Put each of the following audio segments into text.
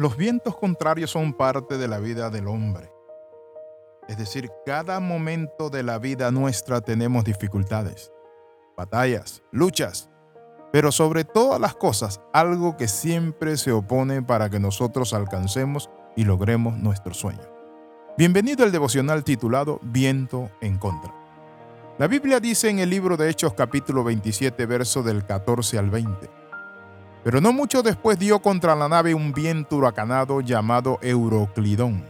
Los vientos contrarios son parte de la vida del hombre. Es decir, cada momento de la vida nuestra tenemos dificultades, batallas, luchas, pero sobre todas las cosas, algo que siempre se opone para que nosotros alcancemos y logremos nuestro sueño. Bienvenido al devocional titulado Viento en contra. La Biblia dice en el libro de Hechos capítulo 27, verso del 14 al 20. Pero no mucho después dio contra la nave un viento huracanado llamado Euroclidón.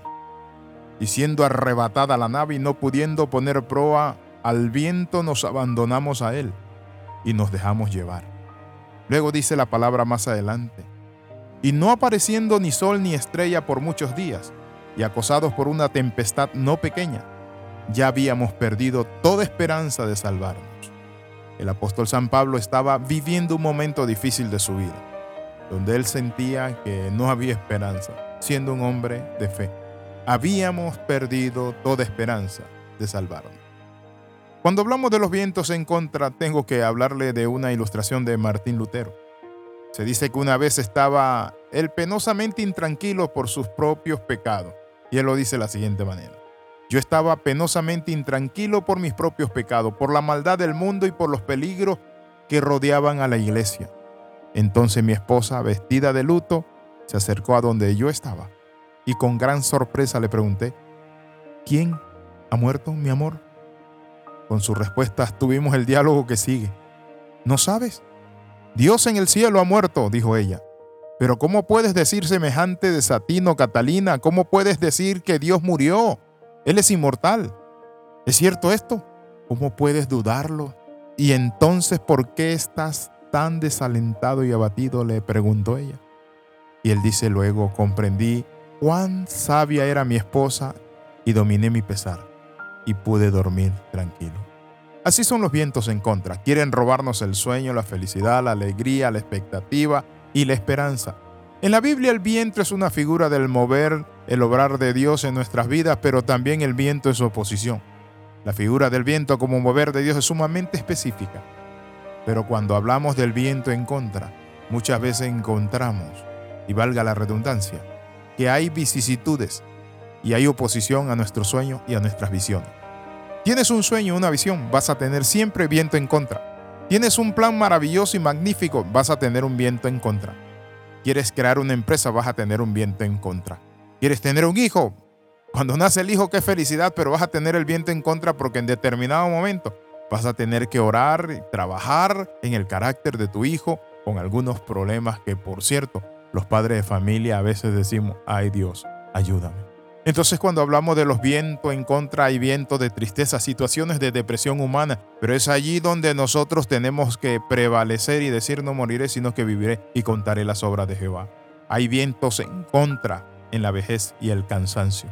Y siendo arrebatada la nave y no pudiendo poner proa al viento, nos abandonamos a él y nos dejamos llevar. Luego dice la palabra más adelante. Y no apareciendo ni sol ni estrella por muchos días, y acosados por una tempestad no pequeña, ya habíamos perdido toda esperanza de salvarnos el apóstol San Pablo estaba viviendo un momento difícil de su vida, donde él sentía que no había esperanza, siendo un hombre de fe. Habíamos perdido toda esperanza de salvarnos. Cuando hablamos de los vientos en contra, tengo que hablarle de una ilustración de Martín Lutero. Se dice que una vez estaba él penosamente intranquilo por sus propios pecados, y él lo dice de la siguiente manera. Yo estaba penosamente intranquilo por mis propios pecados, por la maldad del mundo y por los peligros que rodeaban a la iglesia. Entonces mi esposa, vestida de luto, se acercó a donde yo estaba y con gran sorpresa le pregunté, ¿quién ha muerto, mi amor? Con sus respuestas tuvimos el diálogo que sigue. ¿No sabes? Dios en el cielo ha muerto, dijo ella. Pero ¿cómo puedes decir semejante desatino, Catalina? ¿Cómo puedes decir que Dios murió? Él es inmortal. ¿Es cierto esto? ¿Cómo puedes dudarlo? Y entonces, ¿por qué estás tan desalentado y abatido? le preguntó ella. Y él dice luego, comprendí cuán sabia era mi esposa y dominé mi pesar y pude dormir tranquilo. Así son los vientos en contra. Quieren robarnos el sueño, la felicidad, la alegría, la expectativa y la esperanza. En la Biblia el viento es una figura del mover, el obrar de Dios en nuestras vidas, pero también el viento es su oposición. La figura del viento como mover de Dios es sumamente específica. Pero cuando hablamos del viento en contra, muchas veces encontramos, y valga la redundancia, que hay vicisitudes y hay oposición a nuestro sueño y a nuestras visiones. Tienes un sueño, una visión, vas a tener siempre viento en contra. Tienes un plan maravilloso y magnífico, vas a tener un viento en contra. Quieres crear una empresa, vas a tener un viento en contra. Quieres tener un hijo. Cuando nace el hijo, qué felicidad, pero vas a tener el viento en contra porque en determinado momento vas a tener que orar y trabajar en el carácter de tu hijo con algunos problemas que, por cierto, los padres de familia a veces decimos, ay Dios, ayúdame. Entonces cuando hablamos de los vientos en contra, hay vientos de tristeza, situaciones de depresión humana, pero es allí donde nosotros tenemos que prevalecer y decir no moriré, sino que viviré y contaré las obras de Jehová. Hay vientos en contra en la vejez y el cansancio.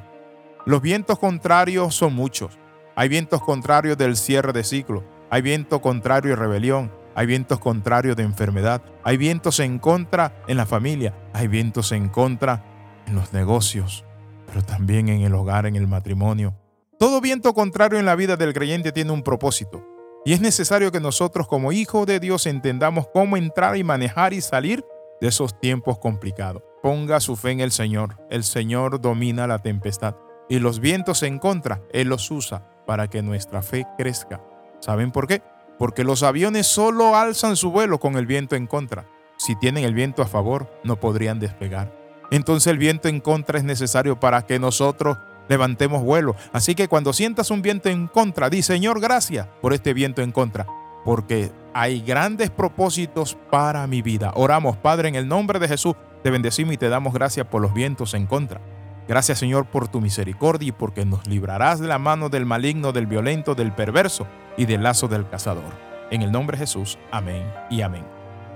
Los vientos contrarios son muchos. Hay vientos contrarios del cierre de ciclo, hay vientos contrarios de rebelión, hay vientos contrarios de enfermedad, hay vientos en contra en la familia, hay vientos en contra en los negocios, pero también en el hogar, en el matrimonio. Todo viento contrario en la vida del creyente tiene un propósito. Y es necesario que nosotros como hijos de Dios entendamos cómo entrar y manejar y salir de esos tiempos complicados. Ponga su fe en el Señor. El Señor domina la tempestad. Y los vientos en contra, Él los usa para que nuestra fe crezca. ¿Saben por qué? Porque los aviones solo alzan su vuelo con el viento en contra. Si tienen el viento a favor, no podrían despegar entonces el viento en contra es necesario para que nosotros levantemos vuelo. Así que cuando sientas un viento en contra, di Señor, gracias por este viento en contra, porque hay grandes propósitos para mi vida. Oramos, Padre, en el nombre de Jesús, te bendecimos y te damos gracias por los vientos en contra. Gracias, Señor, por tu misericordia y porque nos librarás de la mano del maligno, del violento, del perverso y del lazo del cazador. En el nombre de Jesús, amén y amén.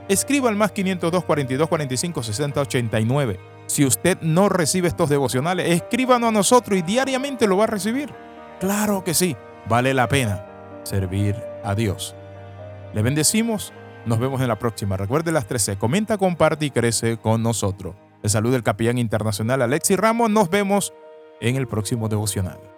Escriba al más 502 42 45 60 89 si usted no recibe estos devocionales, escríbanos a nosotros y diariamente lo va a recibir. Claro que sí, vale la pena servir a Dios. Le bendecimos, nos vemos en la próxima. Recuerde las 13, comenta, comparte y crece con nosotros. Le saluda el capellán internacional Alexis Ramos, nos vemos en el próximo devocional.